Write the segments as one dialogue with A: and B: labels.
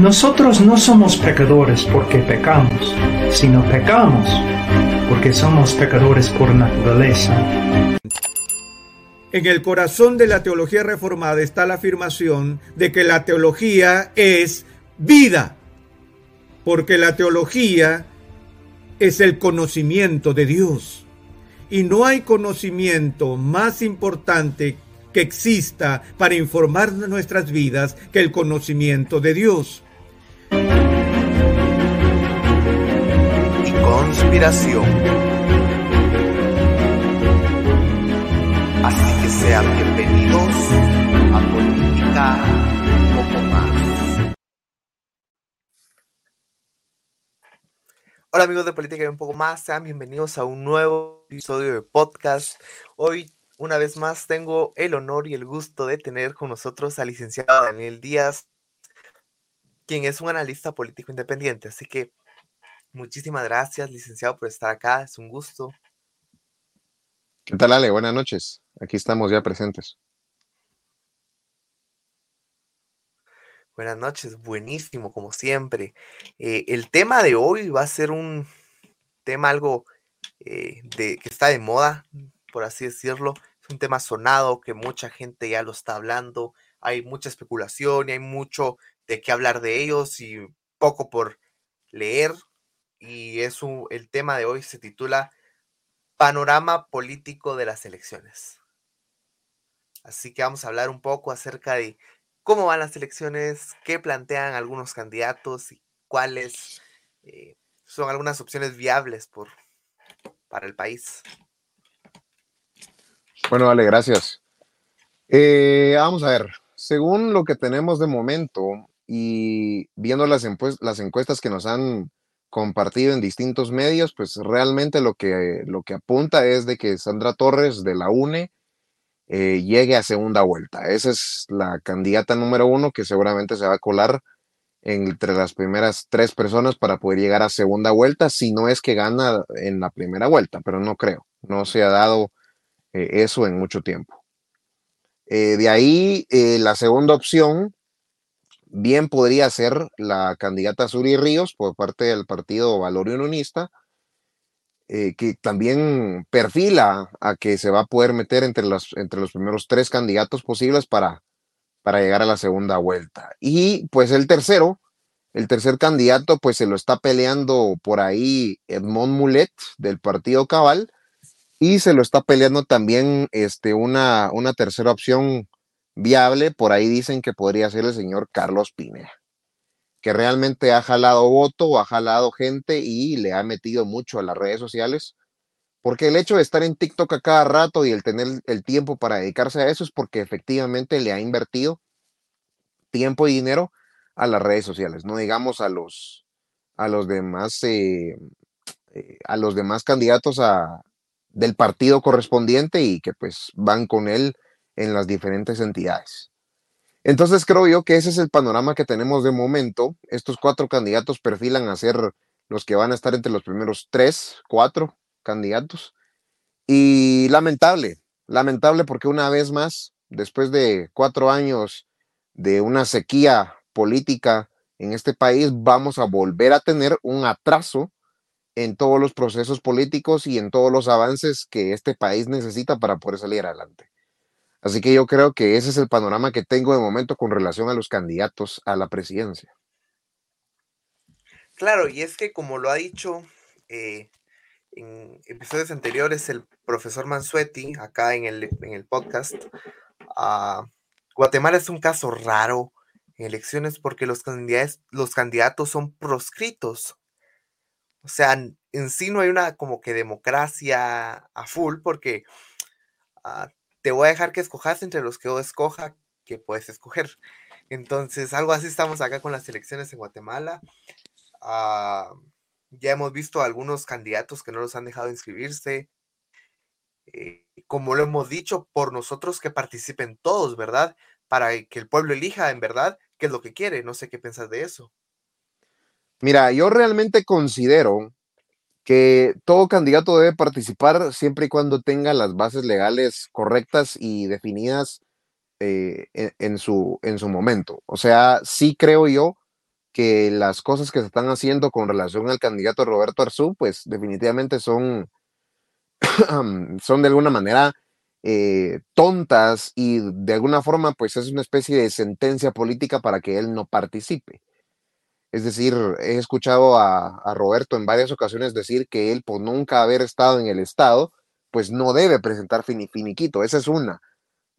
A: Nosotros no somos pecadores porque pecamos, sino pecamos porque somos pecadores por naturaleza.
B: En el corazón de la teología reformada está la afirmación de que la teología es vida, porque la teología es el conocimiento de Dios. Y no hay conocimiento más importante que exista para informar nuestras vidas que el conocimiento de Dios.
C: Conspiración. Así que sean bienvenidos a Política un poco más. Hola amigos de Política y un poco más, sean bienvenidos a un nuevo episodio de podcast. Hoy, una vez más, tengo el honor y el gusto de tener con nosotros al licenciado Daniel Díaz, quien es un analista político independiente. Así que muchísimas gracias, licenciado, por estar acá. Es un gusto.
D: ¿Qué tal, Ale? Buenas noches. Aquí estamos ya presentes.
C: Buenas noches, buenísimo, como siempre. Eh, el tema de hoy va a ser un tema algo eh, de, que está de moda, por así decirlo. Es un tema sonado que mucha gente ya lo está hablando. Hay mucha especulación y hay mucho de qué hablar de ellos y poco por leer. Y eso, el tema de hoy se titula Panorama político de las elecciones. Así que vamos a hablar un poco acerca de cómo van las elecciones, qué plantean algunos candidatos y cuáles eh, son algunas opciones viables por, para el país.
D: Bueno, Ale, gracias. Eh, vamos a ver, según lo que tenemos de momento y viendo las, las encuestas que nos han compartido en distintos medios, pues realmente lo que, lo que apunta es de que Sandra Torres de la UNE eh, llegue a segunda vuelta. Esa es la candidata número uno que seguramente se va a colar entre las primeras tres personas para poder llegar a segunda vuelta, si no es que gana en la primera vuelta, pero no creo, no se ha dado eh, eso en mucho tiempo. Eh, de ahí, la segunda opción, bien podría ser la candidata Suri Ríos por parte del partido Valor Unionista, eh, que también perfila a que se va a poder meter entre los, entre los primeros tres candidatos posibles para, para llegar a la segunda vuelta. Y pues el tercero, el tercer candidato, pues se lo está peleando por ahí Edmond Mulet del partido Cabal y se lo está peleando también este, una, una tercera opción viable. Por ahí dicen que podría ser el señor Carlos Pineda, que realmente ha jalado voto, ha jalado gente y le ha metido mucho a las redes sociales. Porque el hecho de estar en TikTok a cada rato y el tener el tiempo para dedicarse a eso es porque efectivamente le ha invertido tiempo y dinero a las redes sociales, no digamos a los, a los demás, eh, eh, a los demás candidatos a, del partido correspondiente y que pues van con él en las diferentes entidades. Entonces creo yo que ese es el panorama que tenemos de momento. Estos cuatro candidatos perfilan a ser los que van a estar entre los primeros tres, cuatro candidatos. Y lamentable, lamentable porque una vez más, después de cuatro años de una sequía política en este país, vamos a volver a tener un atraso en todos los procesos políticos y en todos los avances que este país necesita para poder salir adelante. Así que yo creo que ese es el panorama que tengo de momento con relación a los candidatos a la presidencia.
C: Claro, y es que como lo ha dicho eh, en episodios anteriores el profesor Mansuetti, acá en el, en el podcast, ah, Guatemala es un caso raro en elecciones porque los candidatos, los candidatos son proscritos. O sea, en sí no hay una como que democracia a full porque ah, te voy a dejar que escojas entre los que yo escoja que puedes escoger. Entonces, algo así estamos acá con las elecciones en Guatemala. Ah, ya hemos visto algunos candidatos que no los han dejado inscribirse. Eh, como lo hemos dicho, por nosotros que participen todos, ¿verdad? Para que el pueblo elija en verdad qué es lo que quiere. No sé qué piensas de eso.
D: Mira, yo realmente considero que todo candidato debe participar siempre y cuando tenga las bases legales correctas y definidas eh, en, su, en su momento. O sea, sí creo yo que las cosas que se están haciendo con relación al candidato Roberto Arzú, pues definitivamente son, son de alguna manera eh, tontas y de alguna forma pues es una especie de sentencia política para que él no participe. Es decir, he escuchado a, Roberto en varias ocasiones decir que él por nunca haber estado en el Estado, pues no debe presentar finiquito. Esa es una.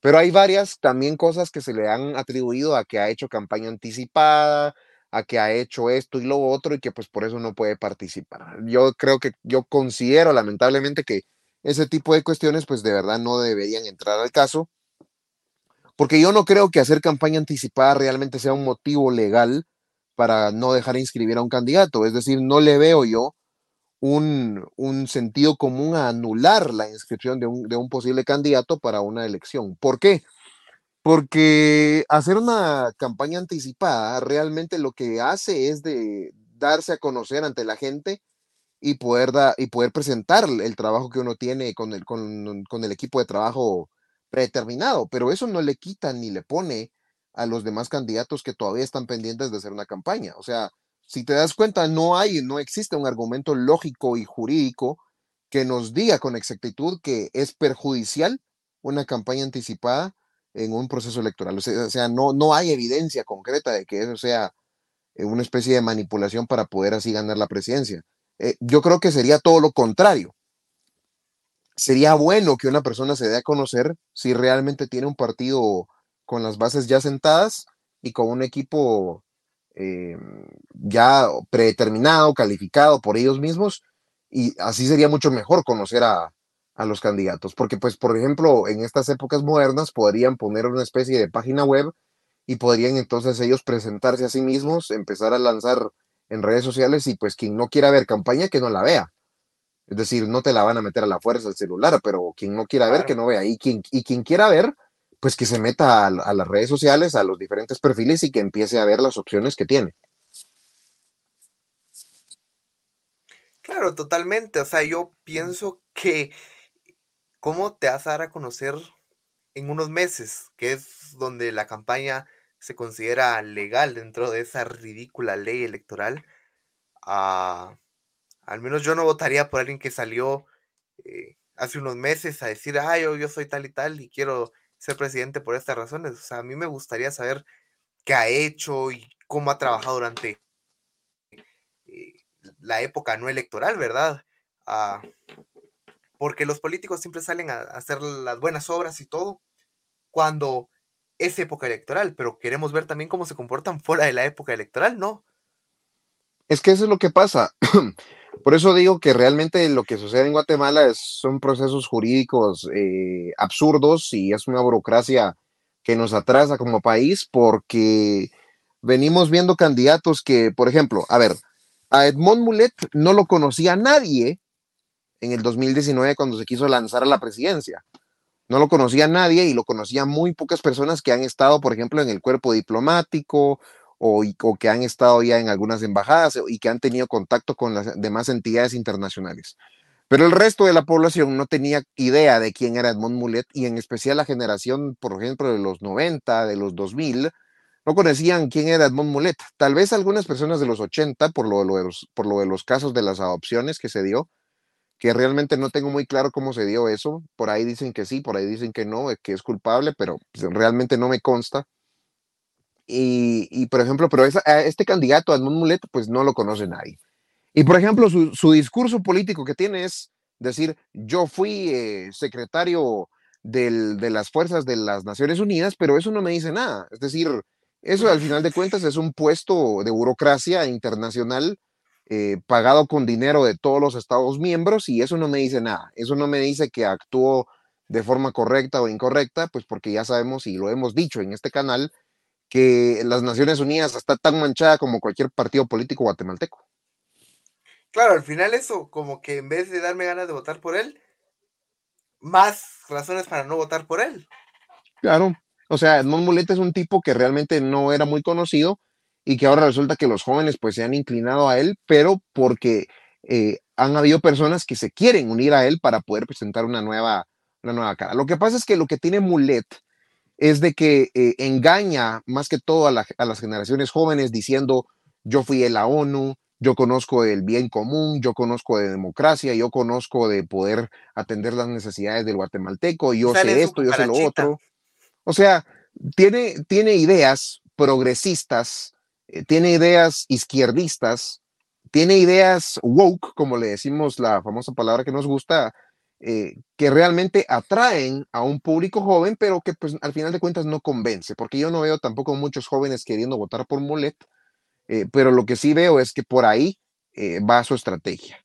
D: Pero hay varias también cosas que se le han atribuido a que ha hecho campaña anticipada, a que ha hecho esto y lo otro y que pues por eso no puede participar. Yo creo que yo considero lamentablemente que ese tipo de cuestiones pues de verdad no deberían entrar al caso, porque yo no creo que hacer campaña anticipada realmente sea un motivo legal para no dejar inscribir a un candidato. Es decir, no le veo yo un, un sentido común a anular la inscripción de un, de un posible candidato para una elección. ¿Por qué? Porque hacer una campaña anticipada realmente lo que hace es de darse a conocer ante la gente y poder, y poder presentar el trabajo que uno tiene con el, con, con el equipo de trabajo predeterminado, pero eso no le quita ni le pone a los demás candidatos que todavía están pendientes de hacer una campaña. O sea, si te das cuenta, no hay, no existe un argumento lógico y jurídico que nos diga con exactitud que es perjudicial una campaña anticipada en un proceso electoral. O sea, no, no hay evidencia concreta de que eso sea eh, una especie de manipulación para poder así ganar la presidencia. Eh, yo creo que sería todo lo contrario. Sería bueno que una persona se dé a conocer si realmente tiene un partido con las bases ya sentadas y con un equipo eh, ya predeterminado, calificado por ellos mismos, y así sería mucho mejor conocer a, a los candidatos, porque pues por ejemplo en estas épocas modernas podrían poner una especie de página web y podrían entonces ellos presentarse a sí mismos, empezar a lanzar en redes sociales y pues quien no quiera ver campaña que no la vea. Es decir, no te la van a meter a la fuerza al celular, pero quien no quiera ver que no vea y quien, y quien quiera ver pues que se meta a, a las redes sociales, a los diferentes perfiles y que empiece a ver las opciones que tiene.
C: Claro, totalmente. O sea, yo pienso que ¿Cómo te vas a dar a conocer en unos meses, que es donde la campaña se considera legal dentro de esa ridícula ley electoral? Ah, al menos yo no votaría por alguien que salió eh, hace unos meses a decir, ah, yo, yo soy tal y tal y quiero ser presidente por estas razones. O sea, a mí me gustaría saber qué ha hecho y cómo ha trabajado durante eh, la época no electoral, ¿verdad? Ah, porque los políticos siempre salen a hacer las buenas obras y todo cuando es época electoral, pero queremos ver también cómo se comportan fuera de la época electoral, ¿no?
D: Es que eso es lo que pasa. Por eso digo que realmente lo que sucede en Guatemala es, son procesos jurídicos eh, absurdos y es una burocracia que nos atrasa como país porque venimos viendo candidatos que, por ejemplo, a ver, a Edmond Mulet no lo conocía nadie en el 2019 cuando se quiso lanzar a la presidencia. No lo conocía nadie y lo conocían muy pocas personas que han estado, por ejemplo, en el cuerpo diplomático o, o, que han estado ya en algunas embajadas y que han tenido contacto con las demás entidades internacionales. Pero el resto de la población no tenía idea de quién era Edmond Mulet y en especial la generación, por ejemplo, de los 90, de los 2000, no conocían quién era Edmond Mulet. Tal vez algunas personas de los 80, por lo, de los, por lo de los casos de las adopciones que se dio, que realmente no tengo muy claro cómo se dio eso. Por ahí dicen que sí, por ahí dicen que no, que es culpable, pero pues, realmente no me consta. Y, por ejemplo, pero este candidato, Edmond Mulet, pues no lo conoce nadie. Y por ejemplo, su, discurso político que tiene es decir, yo fui eh, secretario de las fuerzas de las Naciones Unidas, pero eso no me dice nada. Es decir, eso al final de cuentas es un puesto de burocracia internacional eh, pagado con dinero de todos los Estados miembros y eso no me dice nada. Eso no me dice que actuó de forma correcta o incorrecta, pues porque ya sabemos y lo hemos dicho en este canal que las Naciones Unidas está tan manchada como cualquier partido político guatemalteco.
C: Claro, al final eso, como que en vez de darme ganas de votar por él, más razones para no votar por él.
D: Claro, o sea, Edmond Mulet es un tipo que realmente no era muy conocido y que ahora resulta que los jóvenes pues se han inclinado a él, pero porque eh, han habido personas que se quieren unir a él para poder presentar una nueva, una nueva cara. Lo que pasa es que lo que tiene Mulet es de que eh, engaña más que todo a, la, a las generaciones jóvenes diciendo yo fui en la ONU, yo conozco el bien común, yo conozco de democracia, yo conozco de poder atender las necesidades del guatemalteco, yo sé esto, yo sé lo otro. O sea, tiene, tiene ideas progresistas, eh, tiene ideas izquierdistas, tiene ideas woke, como le decimos la famosa palabra que nos gusta, eh, que realmente atraen a un público joven, pero que pues al final de cuentas no convence, porque yo no veo tampoco muchos jóvenes queriendo votar por Molet, eh, pero lo que sí veo es que por ahí eh, va su estrategia,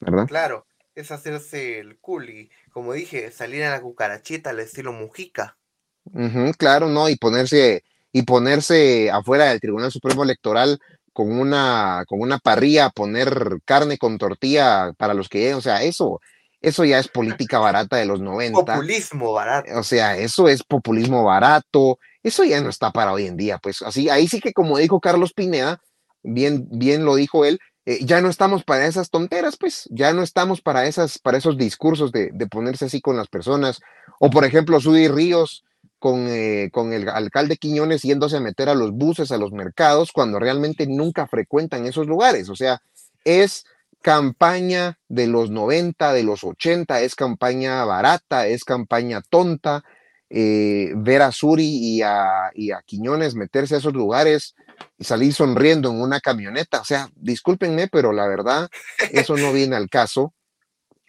D: ¿verdad?
C: Claro, es hacerse el cool y, como dije, salir a la cucarachita al estilo Mujica.
D: Ujú, claro, ¿no? Y ponerse, y ponerse afuera del Tribunal Supremo Electoral con una, con una parrilla, poner carne con tortilla para los que lleguen, o sea, eso, eso ya es política barata de los 90.
C: Populismo barato.
D: O sea, eso es populismo barato, eso ya no está para hoy en día, pues así, ahí sí que como dijo Carlos Pineda, bien, bien lo dijo él, eh, ya no estamos para esas tonteras, pues, ya no estamos para, esas, para esos discursos de, de ponerse así con las personas, o por ejemplo, Sudy Ríos con, eh, con el alcalde Quiñones yéndose a meter a los buses, a los mercados, cuando realmente nunca frecuentan esos lugares, o sea, es campaña de los 90, de los 80, es campaña barata, es campaña tonta, eh, ver a Suri y a, y a, Quiñones meterse a esos lugares y salir sonriendo en una camioneta. O sea, discúlpenme, pero la verdad, eso no viene al caso.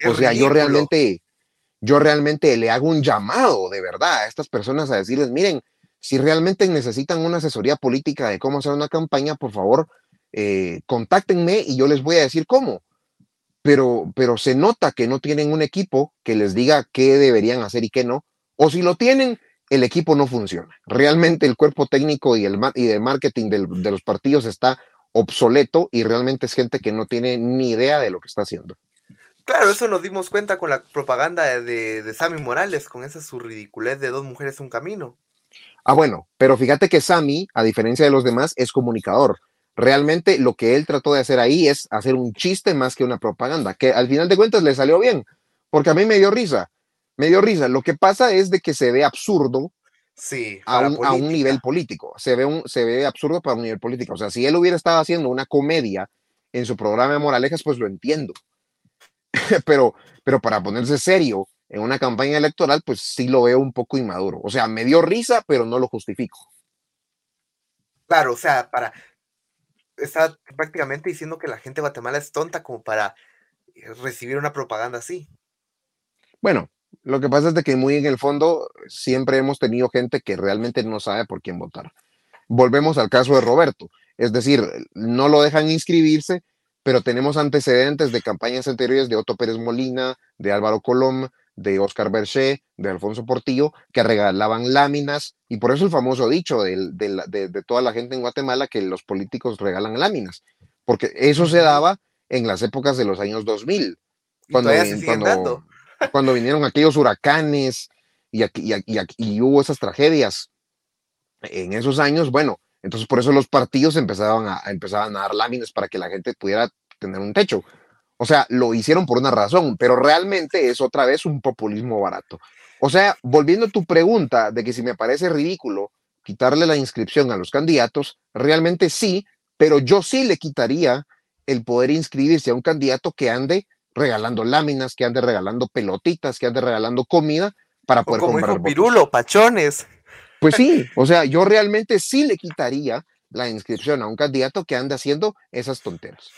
D: O sea, yo realmente, yo realmente le hago un llamado de verdad a estas personas a decirles, miren, si realmente necesitan una asesoría política de cómo hacer una campaña, por favor, eh, contáctenme y yo les voy a decir cómo. Pero, pero se nota que no tienen un equipo que les diga qué deberían hacer y qué no o si lo tienen, el equipo no funciona. Realmente el cuerpo técnico y el y de marketing del, de los partidos está obsoleto y realmente es gente que no tiene ni idea de lo que está haciendo.
C: Claro, eso nos dimos cuenta con la propaganda de, de Sammy Morales, con esa su ridiculez de dos mujeres un camino.
D: Ah, bueno, pero fíjate que Sammy, a diferencia de los demás, es comunicador. Realmente lo que él trató de hacer ahí es hacer un chiste más que una propaganda, que al final de cuentas le salió bien, porque a mí me dio risa me dio risa. Lo que pasa es de que se ve absurdo
C: sí,
D: a, un, a, un, nivel político. Se ve, un, se ve absurdo para un nivel político. O sea, si él hubiera estado haciendo una comedia en su programa de Moralejas, pues lo entiendo. pero, pero para ponerse serio en una campaña electoral, pues sí lo veo un poco inmaduro. O sea, me dio risa, pero no lo justifico.
C: Claro, o sea, para. Está prácticamente diciendo que la gente de Guatemala es tonta como para recibir una propaganda así.
D: Bueno, lo que pasa es de que muy en el fondo siempre hemos tenido gente que realmente no sabe por quién votar. Volvemos al caso de Roberto, es decir, no lo dejan inscribirse, pero tenemos antecedentes de campañas anteriores de Otto Pérez Molina, de Álvaro Colom, de Oscar Berché, de Alfonso Portillo, que regalaban láminas, y por eso el famoso dicho de, de, de, de, toda la gente en Guatemala que los políticos regalan láminas, porque eso se daba en las épocas de los años 2000.
C: Cuando, cuando,
D: cuando vinieron aquellos huracanes y, y, y, y, hubo esas tragedias en esos años, bueno, entonces por eso los partidos empezaban a, empezaban a dar láminas para que la gente pudiera tener un techo. O sea, lo hicieron por una razón, pero realmente es otra vez un populismo barato. O sea, volviendo a tu pregunta de que si me parece ridículo quitarle la inscripción a los candidatos, realmente sí, pero yo sí le quitaría el poder inscribirse a un candidato que ande regalando láminas, que ande regalando pelotitas, que ande regalando comida para poder
C: o como
D: comprar
C: dijo Pirulo, pachones.
D: Pues sí, o sea, yo realmente sí le quitaría la inscripción a un candidato que ande haciendo esas tonteras.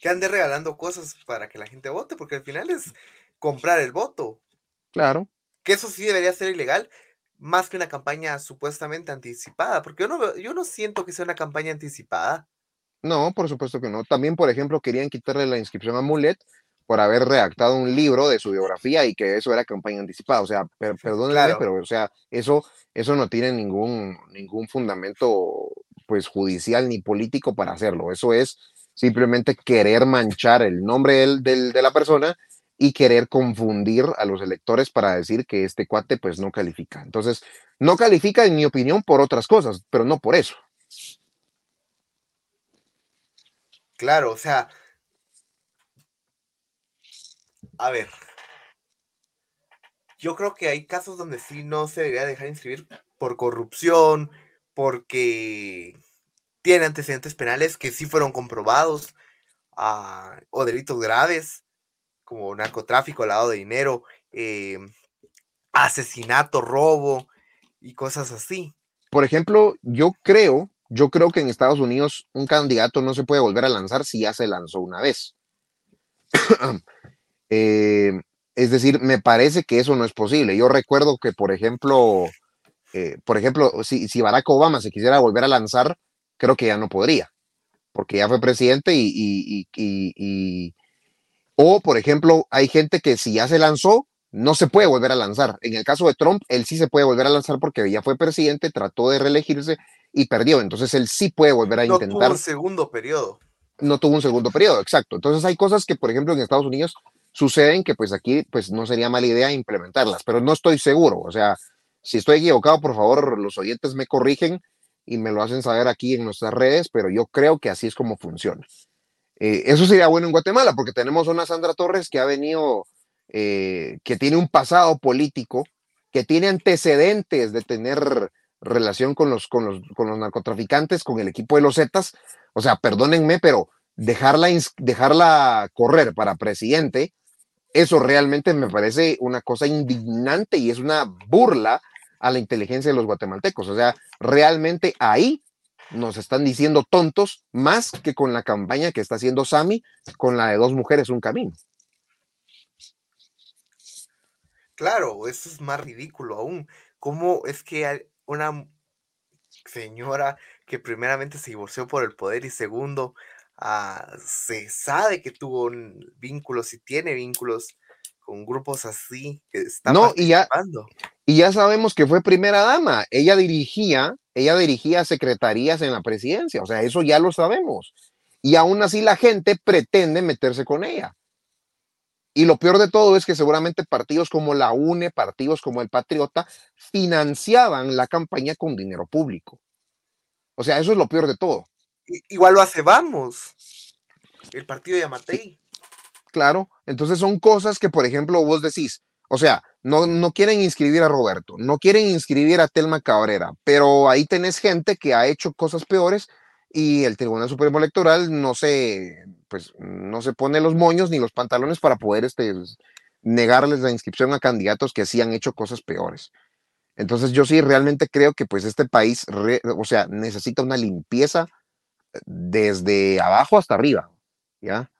C: Que ande regalando cosas para que la gente vote, porque al final es comprar el voto.
D: Claro.
C: Que eso sí debería ser ilegal, más que una campaña supuestamente anticipada, porque yo no, yo no siento que sea una campaña anticipada.
D: No, por supuesto que no. También, por ejemplo, querían quitarle la inscripción a Mulet por haber redactado un libro de su biografía y que eso era campaña anticipada. O sea, per- perdónenme,
C: Claro.
D: pero o sea, eso, eso no tiene ningún, ningún fundamento pues judicial ni político para hacerlo. Eso es simplemente querer manchar el nombre del- de la persona y querer confundir a los electores para decir que este cuate pues no califica. Entonces, no califica en mi opinión por otras cosas, pero no por eso.
C: Claro, o sea, a ver, yo creo que hay casos donde sí no se debería dejar inscribir por corrupción, porque tiene antecedentes penales que sí fueron comprobados, ah, o delitos graves, como narcotráfico, lavado de dinero, eh, asesinato, robo y cosas así.
D: Por ejemplo, yo creo, yo creo que en Estados Unidos un candidato no se puede volver a lanzar si ya se lanzó una vez. Eh, es decir, me parece que eso no es posible. Yo recuerdo que, por ejemplo, eh, por ejemplo, si, si Barack Obama se quisiera volver a lanzar, creo que ya no podría, porque ya fue presidente y, y- y- y- o, por ejemplo, hay gente que si ya se lanzó, no se puede volver a lanzar. En el caso de Trump, él sí se puede volver a lanzar porque ya fue presidente, trató de reelegirse y perdió. Entonces él sí puede volver a
C: No
D: intentar
C: tuvo un segundo periodo.
D: no tuvo un segundo periodo, exacto. Entonces hay cosas que, por ejemplo, en Estados Unidos suceden que pues aquí pues no sería mala idea implementarlas, pero no estoy seguro. O sea, si estoy equivocado, por favor, los oyentes me corrigen y me lo hacen saber aquí en nuestras redes, pero yo creo que así es como funciona. Eh, eso sería bueno en Guatemala, porque tenemos una Sandra Torres que ha venido, eh, que tiene un pasado político, que tiene antecedentes de tener relación con los, con los, con los narcotraficantes, con el equipo de los Zetas. O sea, perdónenme, pero dejarla, dejarla correr para presidente, eso realmente me parece una cosa indignante y es una burla a la inteligencia de los guatemaltecos. O sea, realmente ahí nos están diciendo tontos más que con la campaña que está haciendo Sami con la de dos mujeres, un camino.
C: Claro, eso es más ridículo aún. ¿Cómo es que una señora que primeramente se divorció por el poder y segundo, ah, se sabe que tuvo vínculos y tiene vínculos con grupos así que están
D: No, y ya,
C: participando?
D: Y ya sabemos que fue primera dama. Ella dirigía, ella dirigía secretarías en la presidencia. O sea, eso ya lo sabemos. Y aún así la gente pretende meterse con ella. Y lo peor de todo es que seguramente partidos como la UNE, partidos como el Patriota, financiaban la campaña con dinero público. O sea, eso es lo peor de todo.
C: Igual lo hace Vamos, el partido de Yamatei.
D: Claro, entonces son cosas que, por ejemplo, vos decís, o sea, no, no quieren inscribir a Roberto, no quieren inscribir a Telma Cabrera, pero ahí tenés gente que ha hecho cosas peores y el Tribunal Supremo Electoral no se, pues, no se pone los moños ni los pantalones para poder este, negarles la inscripción a candidatos que sí han hecho cosas peores. Entonces yo sí realmente creo que pues este país, o sea, necesita una limpieza desde abajo hasta arriba, ¿ya?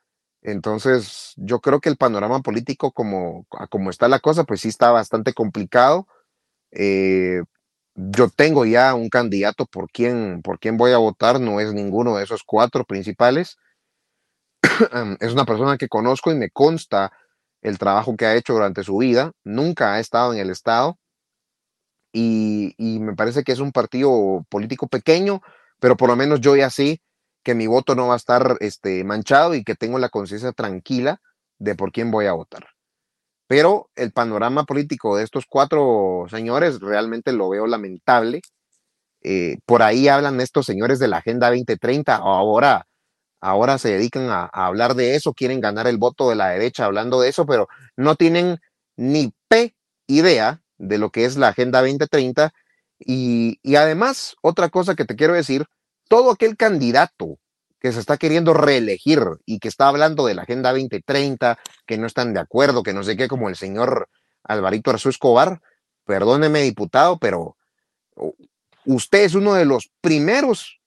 D: Entonces, yo creo que el panorama político, como, como está la cosa, pues sí está bastante complicado. Eh, yo tengo ya un candidato por quien, por voy a votar, no es ninguno de esos cuatro principales. es una persona que conozco y me consta el trabajo que ha hecho durante su vida. Nunca ha estado en el Estado y, y me parece que es un partido político pequeño, pero por lo menos yo ya sé que mi voto no va a estar este, manchado y que tengo la conciencia tranquila de por quién voy a votar. Pero el panorama político de estos cuatro señores realmente lo veo lamentable. Eh, por ahí hablan estos señores de la Agenda 2030, ahora, ahora se dedican a, a hablar de eso, quieren ganar el voto de la derecha hablando de eso, pero no tienen ni P idea de lo que es la Agenda 2030. Y, y además, otra cosa que te quiero decir, todo aquel candidato que se está queriendo reelegir y que está hablando de la Agenda 2030, que no están de acuerdo, que no sé qué, como el señor Alvarito Arzú Escobar, perdóneme, diputado, pero usted es uno de los primeros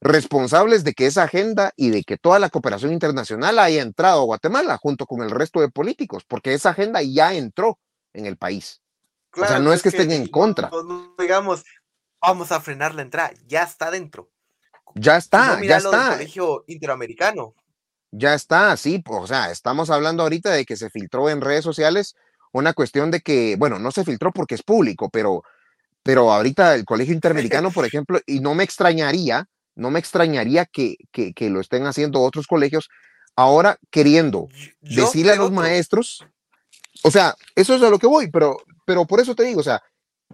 D: responsables de que esa agenda y de que toda la cooperación internacional haya entrado a Guatemala junto con el resto de políticos, porque esa agenda ya entró en el país. o sea, no es que estén en contra.
C: digamos, vamos a frenar la entrada, ya está dentro.
D: Ya está, ya está.
C: Del colegio interamericano.
D: Ya está, sí, o sea, estamos hablando ahorita de que se filtró en redes sociales una cuestión de que, bueno, no se filtró porque es público, pero, pero ahorita el colegio interamericano, por ejemplo, y no me extrañaría, no me extrañaría que, que, que lo estén haciendo otros colegios ahora queriendo decirle a los maestros, o sea, eso es a lo que voy, pero, pero por eso te digo, o sea,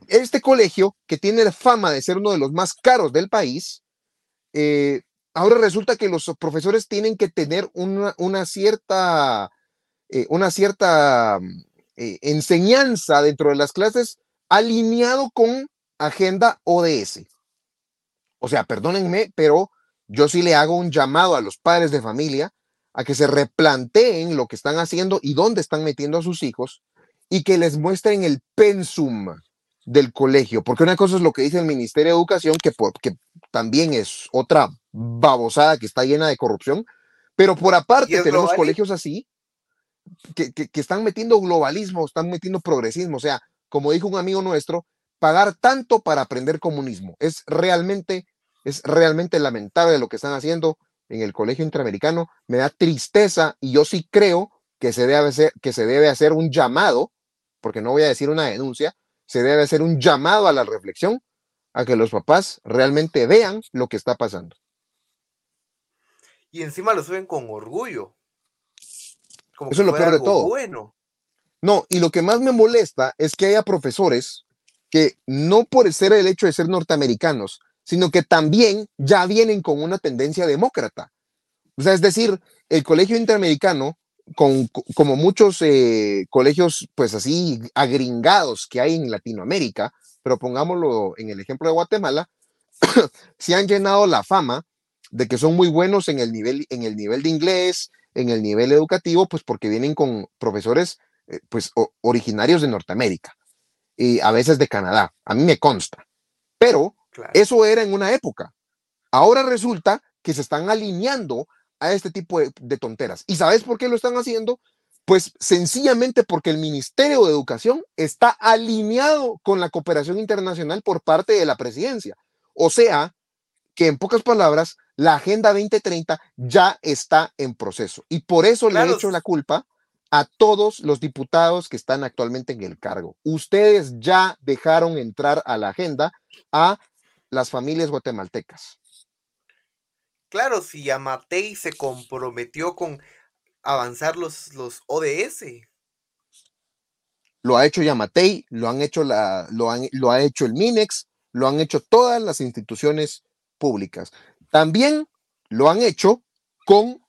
D: este colegio que tiene la fama de ser uno de los más caros del país, eh, ahora resulta que los profesores tienen que tener una, una cierta, eh, cierta eh, enseñanza dentro de las clases alineado con agenda ODS. O sea, perdónenme, pero yo sí le hago un llamado a los padres de familia a que se replanteen lo que están haciendo y dónde están metiendo a sus hijos y que les muestren el pensum del colegio, porque una cosa es lo que dice el Ministerio de Educación, que, que también es otra babosada que está llena de corrupción, pero por aparte tenemos colegios así que, que, están metiendo globalismo, están metiendo progresismo, o sea, como dijo un amigo nuestro, pagar tanto para aprender comunismo. Es realmente, es realmente lamentable lo que están haciendo en el colegio interamericano, me da tristeza y yo sí creo que se debe hacer, que se debe hacer un llamado, porque no voy a decir una denuncia, se debe hacer un llamado a la reflexión, a que los papás realmente vean lo que está pasando.
C: Y encima lo suben con orgullo.
D: Eso es lo peor de todo.
C: Bueno.
D: No, y lo que más me molesta es que haya profesores que no por ser el hecho de ser norteamericanos, sino que también ya vienen con una tendencia demócrata. O sea, es decir, el colegio interamericano con, como muchos eh, colegios, pues así, agringados que hay en Latinoamérica, pero pongámoslo en el ejemplo de Guatemala, se han llenado la fama de que son muy buenos en el nivel, en el nivel de inglés, en el nivel educativo, pues porque vienen con profesores eh, pues originarios de Norteamérica y a veces de Canadá. A mí me consta. Pero eso era en una época. Ahora resulta que se están alineando a este tipo de, tonteras. ¿Y sabes por qué lo están haciendo? Pues sencillamente porque el Ministerio de Educación está alineado con la cooperación internacional por parte de la presidencia. O sea, que en pocas palabras, la Agenda 2030 ya está en proceso. Y por eso le he hecho la culpa a todos los diputados que están actualmente en el cargo. Ustedes ya dejaron entrar a la agenda a las familias guatemaltecas.
C: Claro, si Yamatei se comprometió con avanzar los, los ODS.
D: Lo ha hecho Yamatei, lo han hecho la, lo, han, lo ha hecho el Minex, lo han hecho todas las instituciones públicas. También lo han hecho con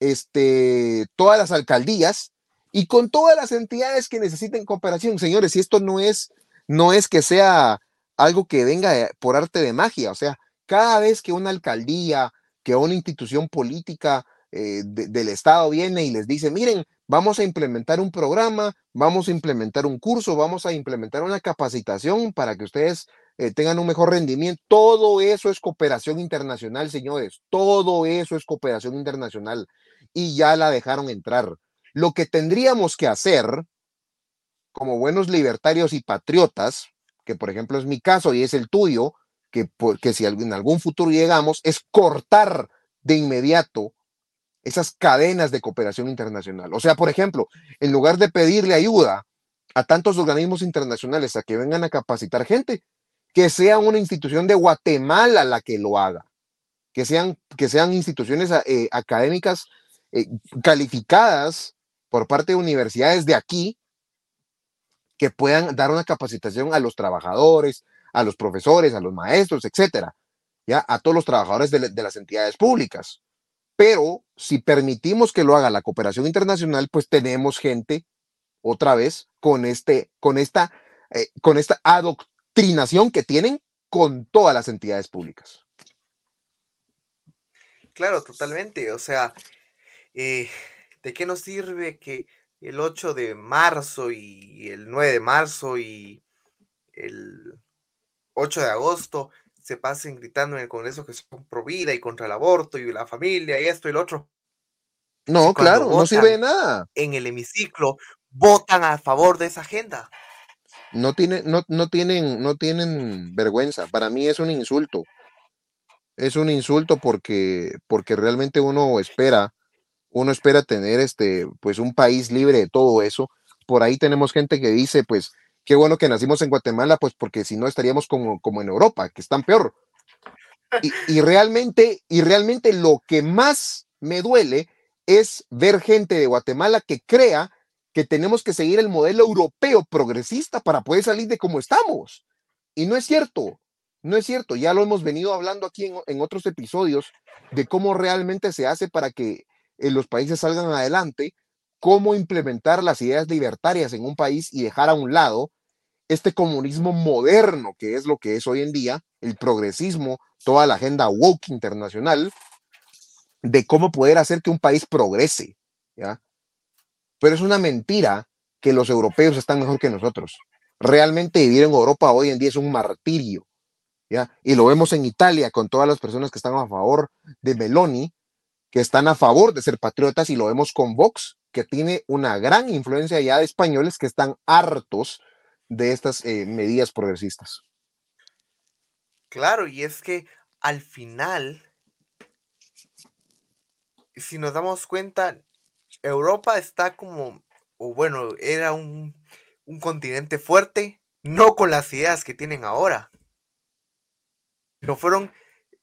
D: este, todas las alcaldías y con todas las entidades que necesiten cooperación. Señores, y esto no es, no es que sea algo que venga por arte de magia, o sea, cada vez que una alcaldía, que una institución política eh, del Estado viene y les dice, miren, vamos a implementar un programa, vamos a implementar un curso, vamos a implementar una capacitación para que ustedes eh, tengan un mejor rendimiento. Todo eso es cooperación internacional, señores. Todo eso es cooperación internacional. Y ya la dejaron entrar. Lo que tendríamos que hacer como buenos libertarios y patriotas, que por ejemplo es mi caso y es el tuyo, que, si en algún futuro llegamos, es cortar de inmediato esas cadenas de cooperación internacional. O sea, por ejemplo, en lugar de pedirle ayuda a tantos organismos internacionales a que vengan a capacitar gente, que sea una institución de Guatemala la que lo haga, que sean, que sean instituciones eh, académicas eh, calificadas por parte de universidades de aquí que puedan dar una capacitación a los trabajadores, a los profesores, a los maestros, etcétera, ya a todos los trabajadores de, las entidades públicas. Pero si permitimos que lo haga la cooperación internacional, pues tenemos gente otra vez con este, con esta, eh, con esta adoctrinación que tienen con todas las entidades públicas.
C: Claro, totalmente. O sea, eh, ¿de qué nos sirve que el 8 de marzo y el 9 de marzo y el 8 de agosto se pasen gritando en el Congreso que son pro vida y contra el aborto y la familia y esto y lo otro.
D: No,
C: cuando
D: claro, no sirve de nada.
C: En el hemiciclo votan a favor de esa agenda.
D: No, tiene, no, no, tienen, no tienen vergüenza. Para mí es un insulto. Es un insulto porque, porque realmente uno espera, uno espera tener este, pues un país libre de todo eso. Por ahí tenemos gente que dice, pues, qué bueno que nacimos en Guatemala, pues porque si no estaríamos como, como en Europa, que están peor. Y, y realmente, y realmente lo que más me duele es ver gente de Guatemala que crea que tenemos que seguir el modelo europeo progresista para poder salir de como estamos. Y no es cierto, no es cierto. Ya lo hemos venido hablando aquí en, en otros episodios de cómo realmente se hace para que eh, los países salgan adelante, cómo implementar las ideas libertarias en un país y dejar a un lado este comunismo moderno que es lo que es hoy en día, el progresismo, toda la agenda woke internacional, de cómo poder hacer que un país progrese. Pero es una mentira que los europeos están mejor que nosotros. Realmente vivir en Europa hoy en día es un martirio, ¿ya? Y lo vemos en Italia con todas las personas que están a favor de Meloni, que están a favor de ser patriotas, y lo vemos con Vox, que tiene una gran influencia ya de españoles que están hartos de estas eh, medidas progresistas.
C: Claro, y es que al final, si nos damos cuenta, Europa está como, o bueno, era un, un continente fuerte, no con las ideas que tienen ahora. No fueron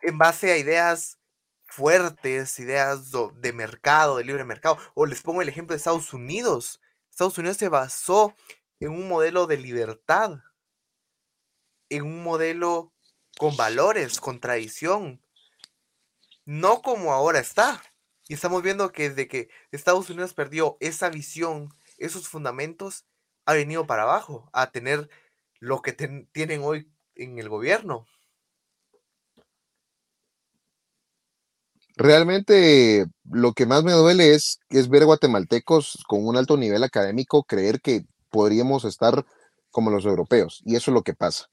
C: en base a ideas fuertes, ideas de mercado, de libre mercado. O les pongo el ejemplo de Estados Unidos. Estados Unidos se basó en un modelo de libertad, en un modelo con valores, con tradición, no como ahora está. Y estamos viendo que desde que Estados Unidos perdió esa visión, esos fundamentos, ha venido para abajo, a tener lo que tienen hoy en el gobierno.
D: Realmente lo que más me duele es, es ver guatemaltecos con un alto nivel académico creer que podríamos estar como los europeos. Y eso es lo que pasa.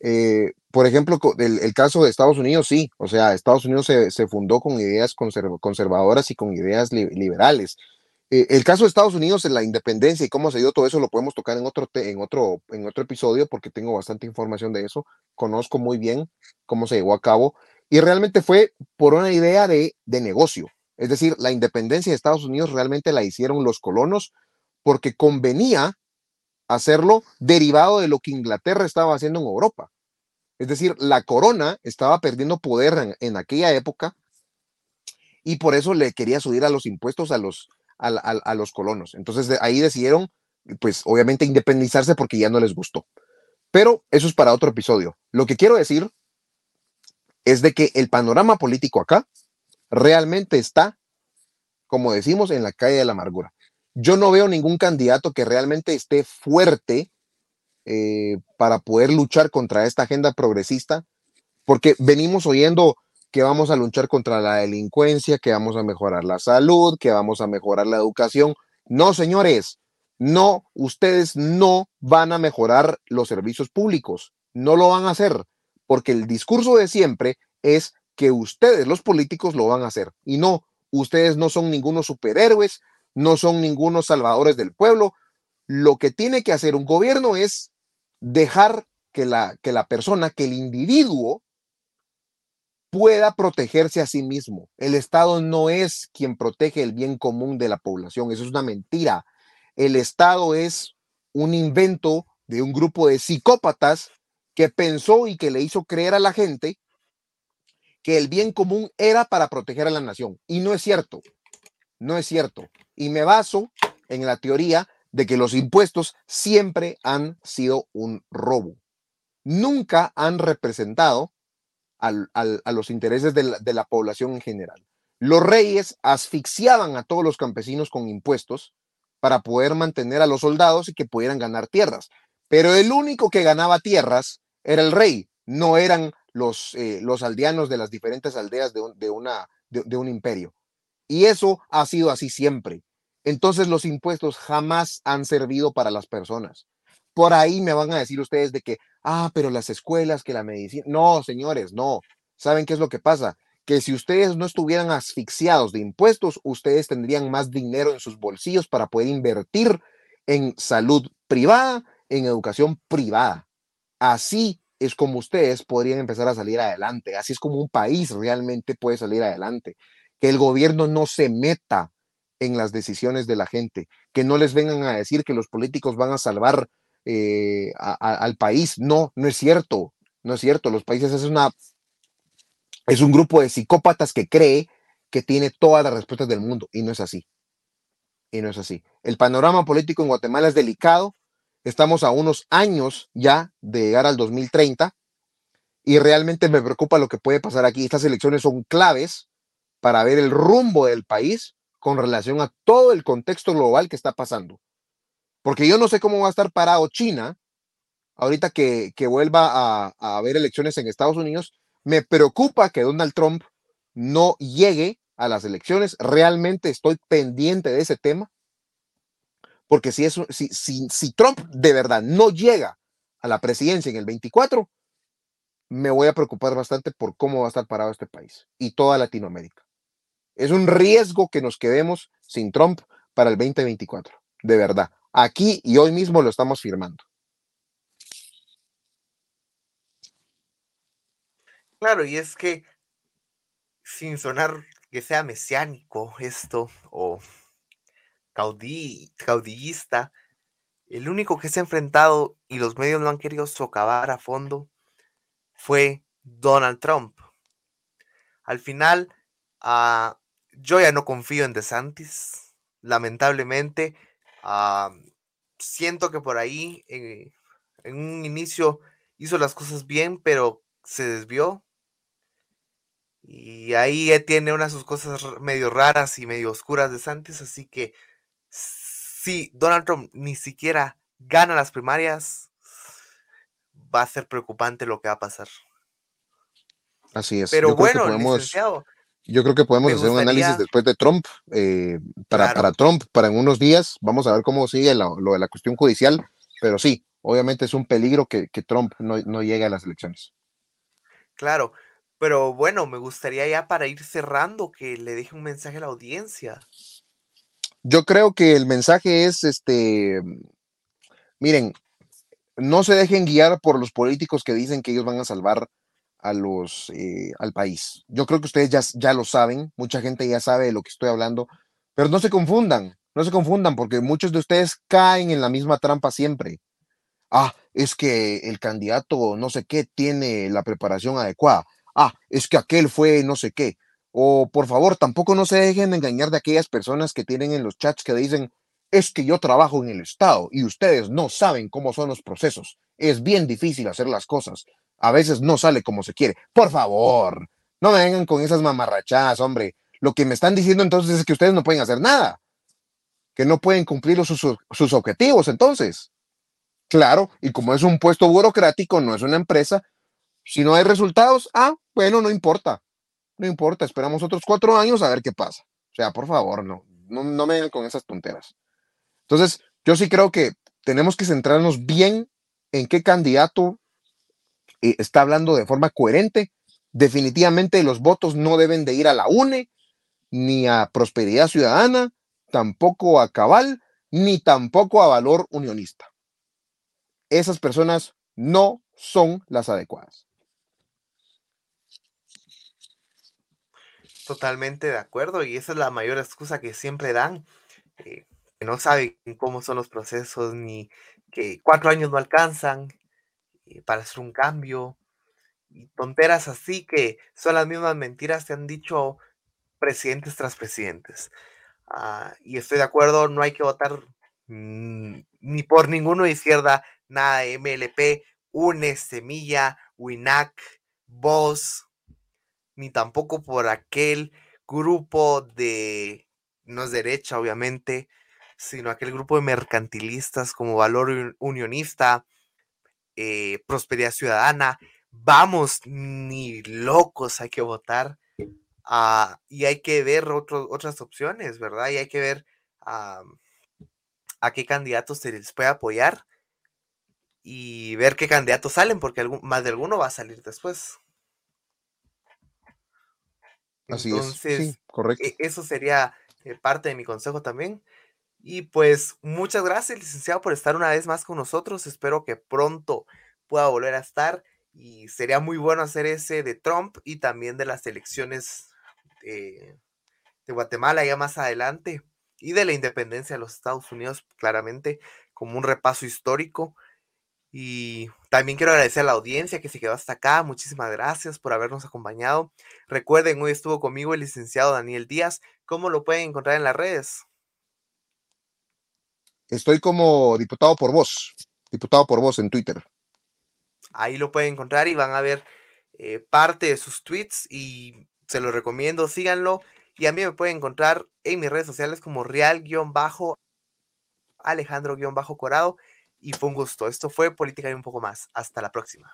D: Eh, por ejemplo, el, caso de Estados Unidos, sí. O sea, Estados Unidos se, fundó con ideas conserv- conservadoras y con ideas li- liberales. Eh, el caso de Estados Unidos en la independencia y cómo se dio todo eso lo podemos tocar otro, en otro episodio porque tengo bastante información de eso. Conozco muy bien cómo se llevó a cabo y realmente fue por una idea de, de negocio. Es decir, la independencia de Estados Unidos realmente la hicieron los colonos porque convenía hacerlo derivado de lo que Inglaterra estaba haciendo en Europa. Es decir, la corona estaba perdiendo poder en, aquella época y por eso le quería subir a los impuestos a los, a, a- a los colonos. Entonces de ahí decidieron, pues obviamente, independizarse porque ya no les gustó. Pero eso es para otro episodio. Lo que quiero decir es de que el panorama político acá realmente está, como decimos, en la calle de la amargura. Yo no veo ningún candidato que realmente esté fuerte eh, para poder luchar contra esta agenda progresista, porque venimos oyendo que vamos a luchar contra la delincuencia, que vamos a mejorar la salud, que vamos a mejorar la educación. No, señores, no, ustedes no van a mejorar los servicios públicos, no lo van a hacer, porque el discurso de siempre es que ustedes, los políticos, lo van a hacer. Y no, ustedes no son ningunos superhéroes, no son ningunos salvadores del pueblo. Lo que tiene que hacer un gobierno es dejar que la, que la persona, que el individuo pueda protegerse a sí mismo. El Estado no es quien protege el bien común de la población, eso es una mentira. El Estado es un invento de un grupo de psicópatas que pensó y que le hizo creer a la gente que el bien común era para proteger a la nación. Y no es cierto, no es cierto. Y me baso en la teoría de que los impuestos siempre han sido un robo. Nunca han representado al- a los intereses de la, de la población en general. Los reyes asfixiaban a todos los campesinos con impuestos para poder mantener a los soldados y que pudieran ganar tierras. Pero el único que ganaba tierras era el rey, no eran los, eh, los aldeanos de las diferentes aldeas de un, de una, de- de un imperio. Y eso ha sido así siempre. Entonces los impuestos jamás han servido para las personas. Por ahí me van a decir ustedes de que, ah, pero las escuelas, que la medicina. No, señores, no. ¿Saben qué es lo que pasa? Que si ustedes no estuvieran asfixiados de impuestos, ustedes tendrían más dinero en sus bolsillos para poder invertir en salud privada, en educación privada. Así es como ustedes podrían empezar a salir adelante. Así es como un país realmente puede salir adelante. Que el gobierno no se meta en las decisiones de la gente, que no les vengan a decir que los políticos van a salvar eh, al país. No, no es cierto, no es cierto. Los países es una es un grupo de psicópatas que cree que tiene todas las respuestas del mundo y no es así. Y no es así. El panorama político en Guatemala es delicado. Estamos a unos años ya de llegar al 2030 y realmente me preocupa lo que puede pasar aquí. Estas elecciones son claves para ver el rumbo del país con relación a todo el contexto global que está pasando. Porque yo no sé cómo va a estar parado China ahorita que, vuelva a, a haber elecciones en Estados Unidos. Me preocupa que Donald Trump no llegue a las elecciones. Realmente estoy pendiente de ese tema. Porque si, es, si, si, si Trump de verdad no llega a la presidencia en el 24, me voy a preocupar bastante por cómo va a estar parado este país y toda Latinoamérica. Es un riesgo que nos quedemos sin Trump para el 2024, de verdad. Aquí y hoy mismo lo estamos firmando.
C: Claro, y es que sin sonar que sea mesiánico esto o caudillista, el único que se ha enfrentado y los medios lo han querido socavar a fondo fue Donald Trump. Al final, ah, yo ya no confío en DeSantis, lamentablemente. Ah, siento que por ahí eh, en un inicio hizo las cosas bien, pero se desvió. Y ahí tiene unas sus cosas medio raras y medio oscuras de Santis, así que si Donald Trump ni siquiera gana las primarias, va a ser preocupante lo que va a pasar.
D: Así es.
C: Pero bueno,
D: yo creo que podemos hacer un análisis después de Trump, eh, para, para, Trump, para en unos días, vamos a ver cómo sigue lo, de la cuestión judicial, pero sí, obviamente es un peligro que, Trump no, no, llegue a las elecciones.
C: Claro, pero bueno, me gustaría ya para ir cerrando que le deje un mensaje a la audiencia.
D: Yo creo que el mensaje es, este, miren, no se dejen guiar por los políticos que dicen que ellos van a salvar a los, eh, al país. Yo creo que ustedes ya, ya lo saben, mucha gente ya sabe de lo que estoy hablando, pero no se confundan, no se confundan, porque muchos de ustedes caen en la misma trampa siempre. Ah, es que el candidato no sé qué tiene la preparación adecuada. Ah, es que aquel fue no sé qué. O por favor, tampoco no se dejen engañar de aquellas personas que tienen en los chats que dicen, es que yo trabajo en el Estado y ustedes no saben cómo son los procesos. Es bien difícil hacer las cosas a veces no sale como se quiere. Por favor, no me vengan con esas mamarrachadas, hombre. Lo que me están diciendo entonces es que ustedes no pueden hacer nada, que no pueden cumplir sus, sus objetivos entonces. Claro, y como es un puesto burocrático, no es una empresa, si no hay resultados, ah, bueno, no importa, no importa, esperamos otros cuatro años a ver qué pasa. O sea, por favor, no, no, no me vengan con esas tonteras. Entonces, yo sí creo que tenemos que centrarnos bien en qué candidato está hablando de forma coherente. Definitivamente los votos no deben de ir a la UNE, ni a Prosperidad Ciudadana, tampoco a Cabal, ni tampoco a Valor Unionista. Esas personas no son las adecuadas.
C: Totalmente de acuerdo, y esa es la mayor excusa que siempre dan, eh, que no saben cómo son los procesos, ni que cuatro años no alcanzan, eh, para hacer un cambio. Y tonteras así que son las mismas mentiras que han dicho presidentes tras presidentes. Ah, y estoy de acuerdo, no hay que votar ni por ninguno de izquierda, nada de MLP, UNE, Semilla, WINAC, VOZ, ni tampoco por aquel grupo de, no es derecha obviamente, sino aquel grupo de mercantilistas como Valor Unionista, eh, prosperidad ciudadana, vamos, ni locos hay que votar. Ah, y hay que ver otras opciones, ¿verdad? Y hay que ver a qué candidatos se les puede apoyar. y ver qué candidatos salen, porque algún, más de alguno va a salir después.
D: Así es. Sí, correcto.
C: e- eso sería eh, parte de mi consejo también. Y pues muchas gracias, licenciado, por estar una vez más con nosotros. Espero que pronto pueda volver a estar. Y sería muy bueno hacer ese de Trump y también de las elecciones de, de Guatemala ya más adelante. Y de la independencia de los Estados Unidos, claramente, como un repaso histórico. Y también quiero agradecer a la audiencia que se quedó hasta acá. Muchísimas gracias por habernos acompañado. Recuerden, hoy estuvo conmigo el licenciado Daniel Díaz. ¿Cómo lo pueden encontrar en las redes?
D: Estoy como diputado por voz, diputado por voz en Twitter.
C: Ahí lo pueden encontrar y van a ver eh, parte de sus tweets y se los recomiendo, síganlo. Y a mí me pueden encontrar en mis redes sociales como real-alejandro-corado. Y fue un gusto. Esto fue Política y un poco más. Hasta la próxima.